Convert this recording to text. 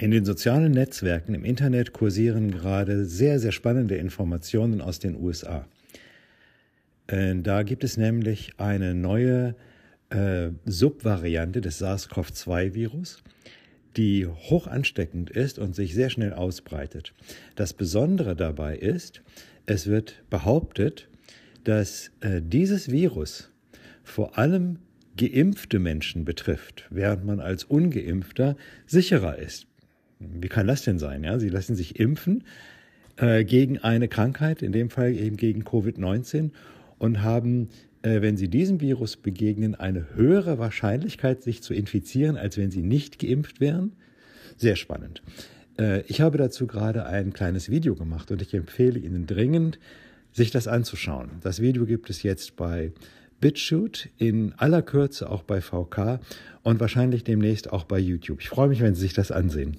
In den sozialen Netzwerken im Internet kursieren gerade sehr, sehr spannende Informationen aus den USA. Äh, da gibt es nämlich eine neue äh, Subvariante des SARS-CoV-2-Virus, die hoch ansteckend ist und sich sehr schnell ausbreitet. Das Besondere dabei ist, es wird behauptet, dass äh, dieses Virus vor allem geimpfte Menschen betrifft, während man als ungeimpfter sicherer ist. Wie kann das denn sein? Ja, sie lassen sich impfen äh, gegen eine Krankheit, in dem Fall eben gegen Covid-19 und haben, äh, wenn sie diesem Virus begegnen, eine höhere Wahrscheinlichkeit, sich zu infizieren, als wenn sie nicht geimpft wären. Sehr spannend. Äh, ich habe dazu gerade ein kleines Video gemacht und ich empfehle Ihnen dringend, sich das anzuschauen. Das Video gibt es jetzt bei BitShoot, in aller Kürze auch bei VK und wahrscheinlich demnächst auch bei YouTube. Ich freue mich, wenn Sie sich das ansehen.